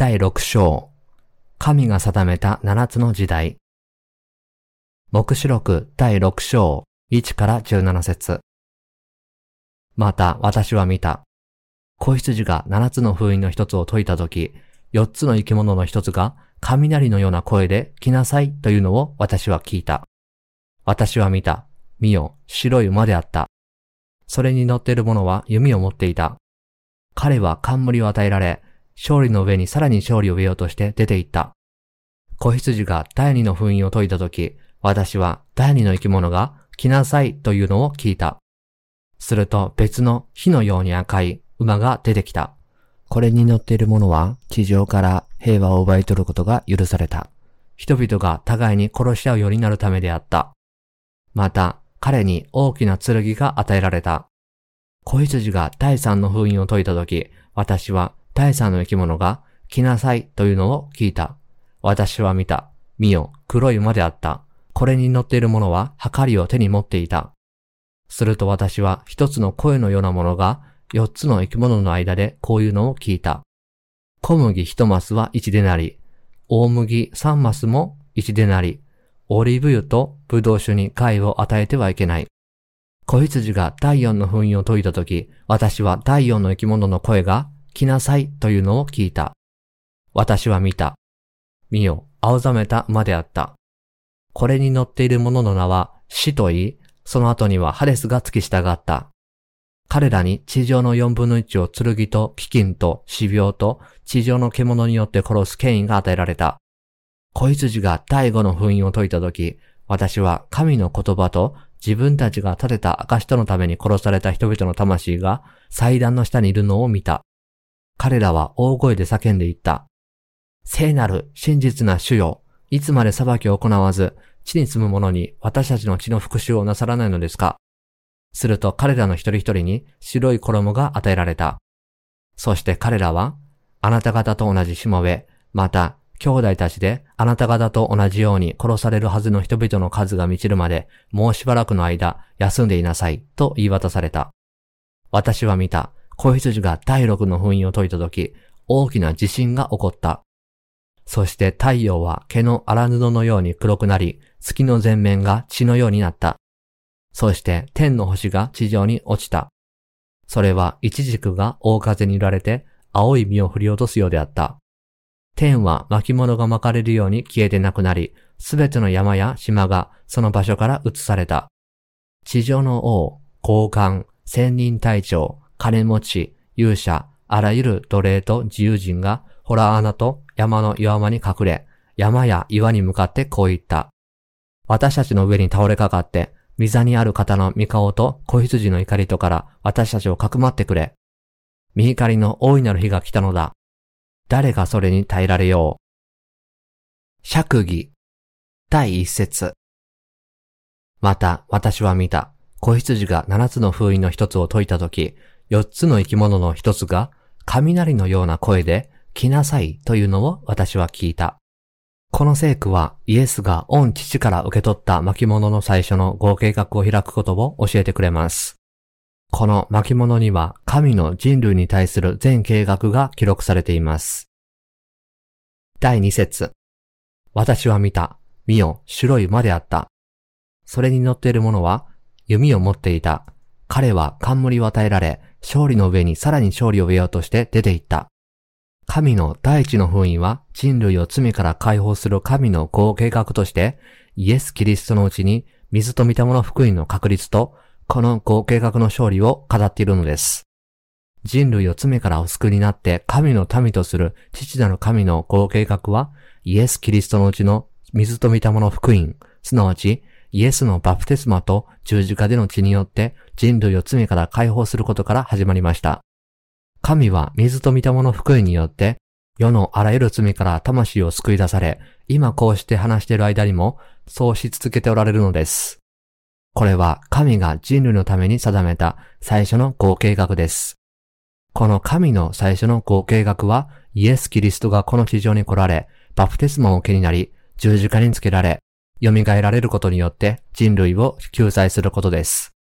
第6章神が定めた7つの時代目視録第6章1から17節また私は見た。子羊が7つの封印の一つを解いたとき、4つの生き物の一つが雷のような声で来なさいというのを私は聞いた。私は見た。見よ、白い馬であった。それに乗っている者は弓を持っていた。彼は冠を与えられ、勝利の上にさらに勝利を得ようとして出て行った。子羊が第二の封印を解いたとき、私は第二の生き物が来なさいというのを聞いた。すると別の火のように赤い馬が出てきた。これに乗っている者は地上から平和を奪い取ることが許された。人々が互いに殺し合うようになるためであった。また、彼に大きな剣が与えられた。子羊が第三の封印を解いたとき、私は第三の生き物が来なさいというのを聞いた。私は見た。見よ、黒い馬であった。これに乗っている者は、はかりを手に持っていた。すると私は一つの声のようなものが、四つの生き物の間でこういうのを聞いた。小麦一マスは一でなり、大麦三マスも一でなり、オリーブ油とブドウ酒に貝を与えてはいけない。子羊が第四の封印を解いたとき、私は第四の生き物の声が、来なさいというのを聞いた。私は見た。見よ、青ざめた馬であった。これに乗っている者の名は死と言い、その後にはハレスが付き従った。彼らに地上の四分の一を剣と飢饉と死病と地上の獣によって殺す権威が与えられた。子羊が第五の封印を解いたとき、私は神の言葉と自分たちが立てた証とのために殺された人々の魂が祭壇の下にいるのを見た。彼らは大声で叫んでいった。聖なる真実な主よ、いつまで裁きを行わず、地に住む者に私たちの血の復讐をなさらないのですかすると彼らの一人一人に白い衣が与えられた。そして彼らは、あなた方と同じしもべ、また、兄弟たちであなた方と同じように殺されるはずの人々の数が満ちるまで、もうしばらくの間、休んでいなさい、と言い渡された。私は見た。子羊が第六の封印を解いたとき、大きな地震が起こった。そして太陽は毛の荒布のように黒くなり、月の全面が血のようになった。そして天の星が地上に落ちた。それは一軸が大風に揺られて青い実を振り落とすようであった。天は巻物が巻かれるように消えてなくなり、すべての山や島がその場所から移された。地上の王、高官、千人隊長、金持ち、勇者、あらゆる奴隷と自由人が、ホラー穴と山の岩間に隠れ、山や岩に向かってこう言った。私たちの上に倒れかかって、溝にある方の御顔と子羊の怒りとから私たちをかくまってくれ。見怒りの大いなる日が来たのだ。誰がそれに耐えられよう。釈義。第一節。また私は見た。子羊が七つの封印の一つを解いたとき、四つの生き物の一つが、雷のような声で、来なさいというのを私は聞いた。この聖句はイエスが御父から受け取った巻物の最初の合計画を開くことを教えてくれます。この巻物には神の人類に対する全計画が記録されています。第二節。私は見た。見よ、白い馬であった。それに乗っている者は弓を持っていた。彼は冠を与えられ、勝利の上にさらに勝利を得ようとして出て行った。神の第一の封印は人類を罪から解放する神の合計画として、イエス・キリストのうちに水と見たもの福音の確立と、この合計画の勝利を語っているのです。人類を罪からお救いになって神の民とする父なる神の合計画は、イエス・キリストのうちの水と見たもの福音、すなわちイエスのバプテスマと十字架での血によって人類を罪から解放することから始まりました。神は水と見たもの福音によって世のあらゆる罪から魂を救い出され、今こうして話している間にもそうし続けておられるのです。これは神が人類のために定めた最初の合計画です。この神の最初の合計画はイエス・キリストがこの地上に来られ、バプテスマを受けになり、十字架につけられ、蘇られることによって人類を救済することです。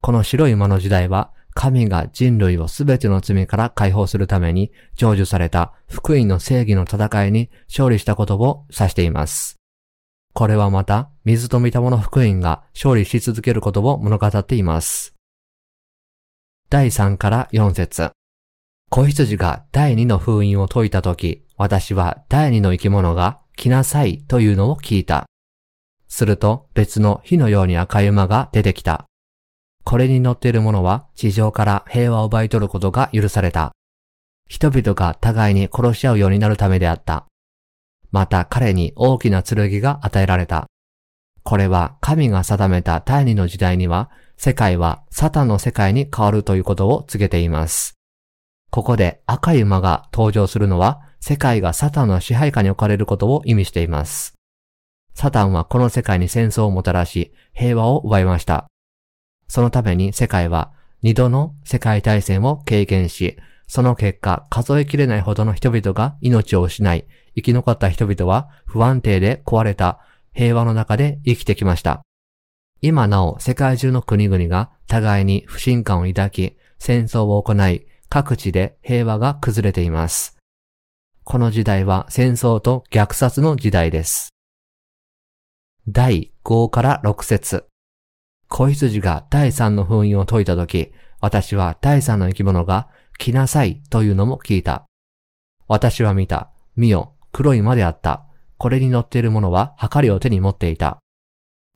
この白い馬の時代は神が人類をすべての罪から解放するために成就された福音の正義の戦いに勝利したことを指しています。これはまた、水と見たもの福音が勝利し続けることを物語っています。第3から4節子羊が第2の封印を解いたとき、私は第2の生き物が来なさいというのを聞いた。すると別の火のように赤い馬が出てきた。これに乗っている者は地上から平和を奪い取ることが許された。人々が互いに殺し合うようになるためであった。また彼に大きな剣が与えられた。これは神が定めた第二の時代には世界はサタンの世界に変わるということを告げています。ここで赤い馬が登場するのは世界がサタンの支配下に置かれることを意味しています。サタンはこの世界に戦争をもたらし平和を奪いました。そのために世界は二度の世界大戦を経験し、その結果数えきれないほどの人々が命を失い、生き残った人々は不安定で壊れた平和の中で生きてきました。今なお世界中の国々が互いに不信感を抱き、戦争を行い、各地で平和が崩れています。この時代は戦争と虐殺の時代です。第5から6節子羊が第3の封印を解いたとき、私は第3の生き物が来なさいというのも聞いた。私は見た。見よ、黒い馬であった。これに乗っている者は、はかりを手に持っていた。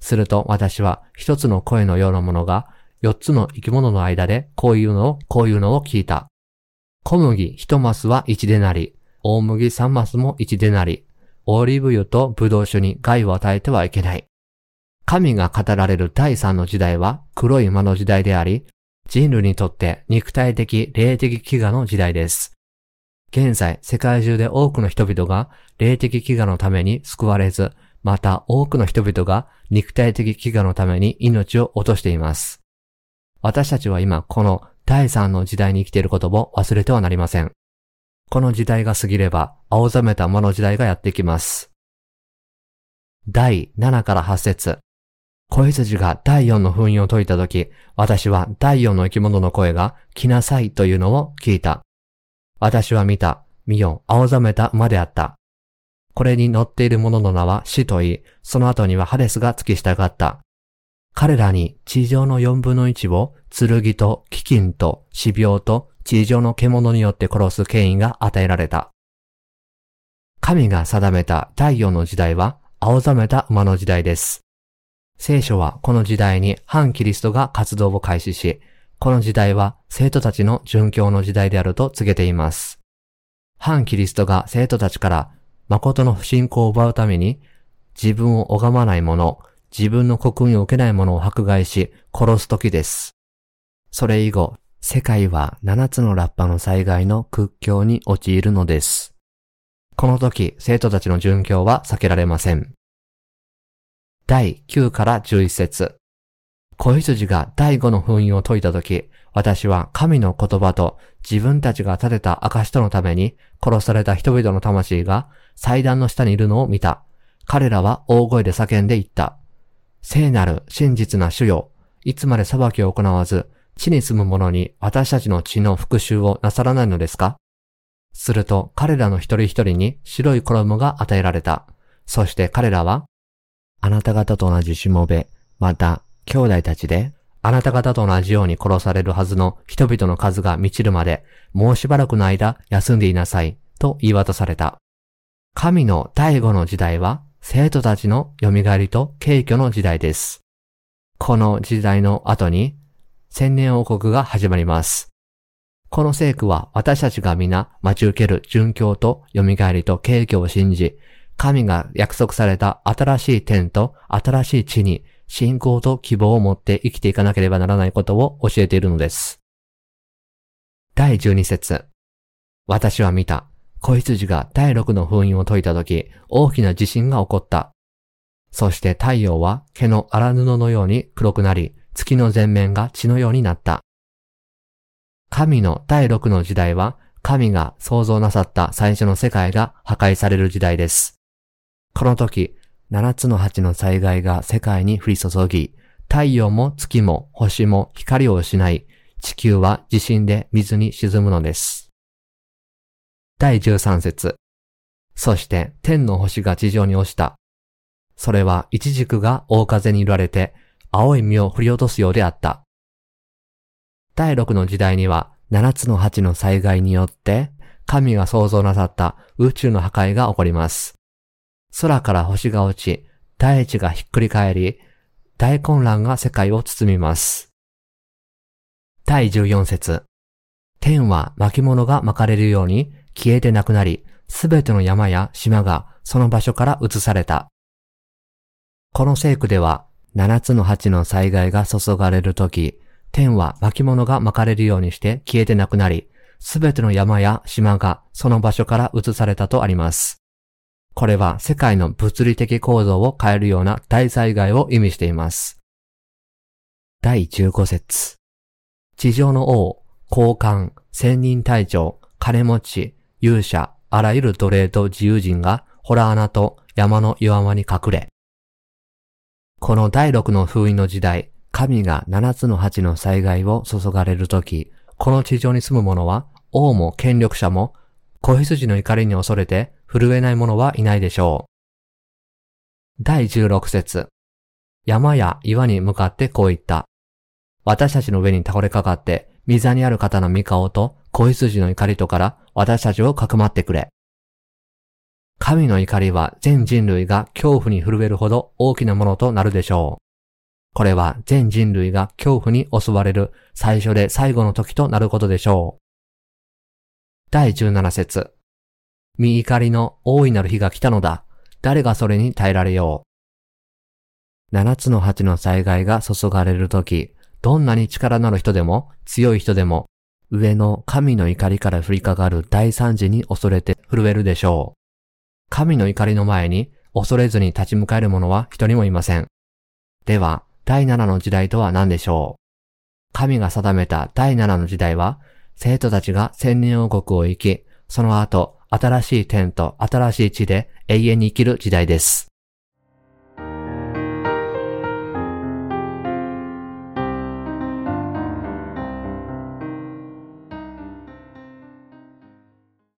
すると私は一つの声のようなものが、四つの生き物の間でこういうのを、こういうのを聞いた。小麦一マスは一でなり、大麦三マスも一でなり、オリーブ油とブドウ酒に害を与えてはいけない。神が語られる第三の時代は黒い馬の時代であり、人類にとって肉体的、霊的飢餓の時代です。現在、世界中で多くの人々が霊的飢餓のために救われず、また多くの人々が肉体的飢餓のために命を落としています。私たちは今この第三の時代に生きていることを忘れてはなりません。この時代が過ぎれば、青ざめた魔の時代がやってきます。第7から8節子羊が第4の封印を解いたとき、私は第4の生き物の声が来なさいというのを聞いた。私は見た。見よ、青ざめた馬であった。これに乗っている者の名は死と言い、その後にはハデスが付き従った。彼らに地上の4分の1を剣と飢饉と死病と地上の獣によって殺す権威が与えられた。神が定めた第4の時代は青ざめた馬の時代です。聖書はこの時代に反キリストが活動を開始し、この時代は生徒たちの殉教の時代であると告げています。反キリストが生徒たちから誠の不信仰を奪うために、自分を拝まない者、自分の国民を受けない者を迫害し、殺す時です。それ以後、世界は七つのラッパの災害の屈強に陥るのです。この時、生徒たちの殉教は避けられません。第9から11節子羊が第5の封印を解いたとき、私は神の言葉と自分たちが立てた証とのために殺された人々の魂が祭壇の下にいるのを見た。彼らは大声で叫んで言った。聖なる真実な主よ。いつまで裁きを行わず、地に住む者に私たちの血の復讐をなさらないのですか？すると彼らの一人一人に白い衣が与えられた。そして彼らはあなた方と同じしもべ、また、兄弟たちで、あなた方と同じように殺されるはずの人々の数が満ちるまで、もうしばらくの間休んでいなさい、と言い渡された。神の第五の時代は、生徒たちの蘇りと敬虚の時代です。この時代の後に、千年王国が始まります。この聖句は私たちが皆待ち受ける殉教と蘇りと敬虚を信じ、神が約束された新しい天と新しい地に信仰と希望を持って生きていかなければならないことを教えているのです。第12節私は見た。子羊が第6の封印を解いたとき、大きな地震が起こった。そして太陽は毛の荒布のように黒くなり、月の前面が血のようになった。神の第6の時代は、神が創造なさった最初の世界が破壊される時代です。この時、七つの八の災害が世界に降り注ぎ、太陽も月も星も光を失い、地球は地震で水に沈むのです。第13節そして天の星が地上に落ちた。それは一軸が大風に揺られて青い実を振り落とすようであった。第6の時代には7つの鉢の災害によって神が創造なさった宇宙の破壊が起こります。空から星が落ち、大地がひっくり返り、大混乱が世界を包みます。第14節天は巻物が巻かれるように消えてなくなり、すべての山や島がその場所から移された。この聖句では、七つの鉢の災害が注がれるとき、天は巻物が巻かれるようにして消えてなくなり、すべての山や島がその場所から移されたとあります。これは世界の物理的構造を変えるような大災害を意味しています。第15節地上の王、高官、千人隊長、金持ち、勇者、あらゆる奴隷と自由人がホラ穴と山の岩間に隠れ。この第六の封印の時代、神が七つの八の災害を注がれるとき、この地上に住む者は、王も権力者も、子羊の怒りに恐れて震えない者はいないでしょう。第16節山や岩に向かってこう言った。私たちの上に倒れかかって、水にある方の御顔と子羊の怒りとから私たちをかくまってくれ。神の怒りは全人類が恐怖に震えるほど大きなものとなるでしょう。これは全人類が恐怖に襲われる最初で最後の時となることでしょう。第17節見怒りの大いなる日が来たのだ。誰がそれに耐えられよう。七つの八の災害が注がれるとき、どんなに力のある人でも強い人でも、上の神の怒りから降りかかる大惨事に恐れて震えるでしょう。神の怒りの前に恐れずに立ち向かえる者は一人もいません。では、第七の時代とは何でしょう神が定めた第七の時代は、生徒たちが千年王国を生き、その後、新しい天と新しい地で永遠に生きる時代です。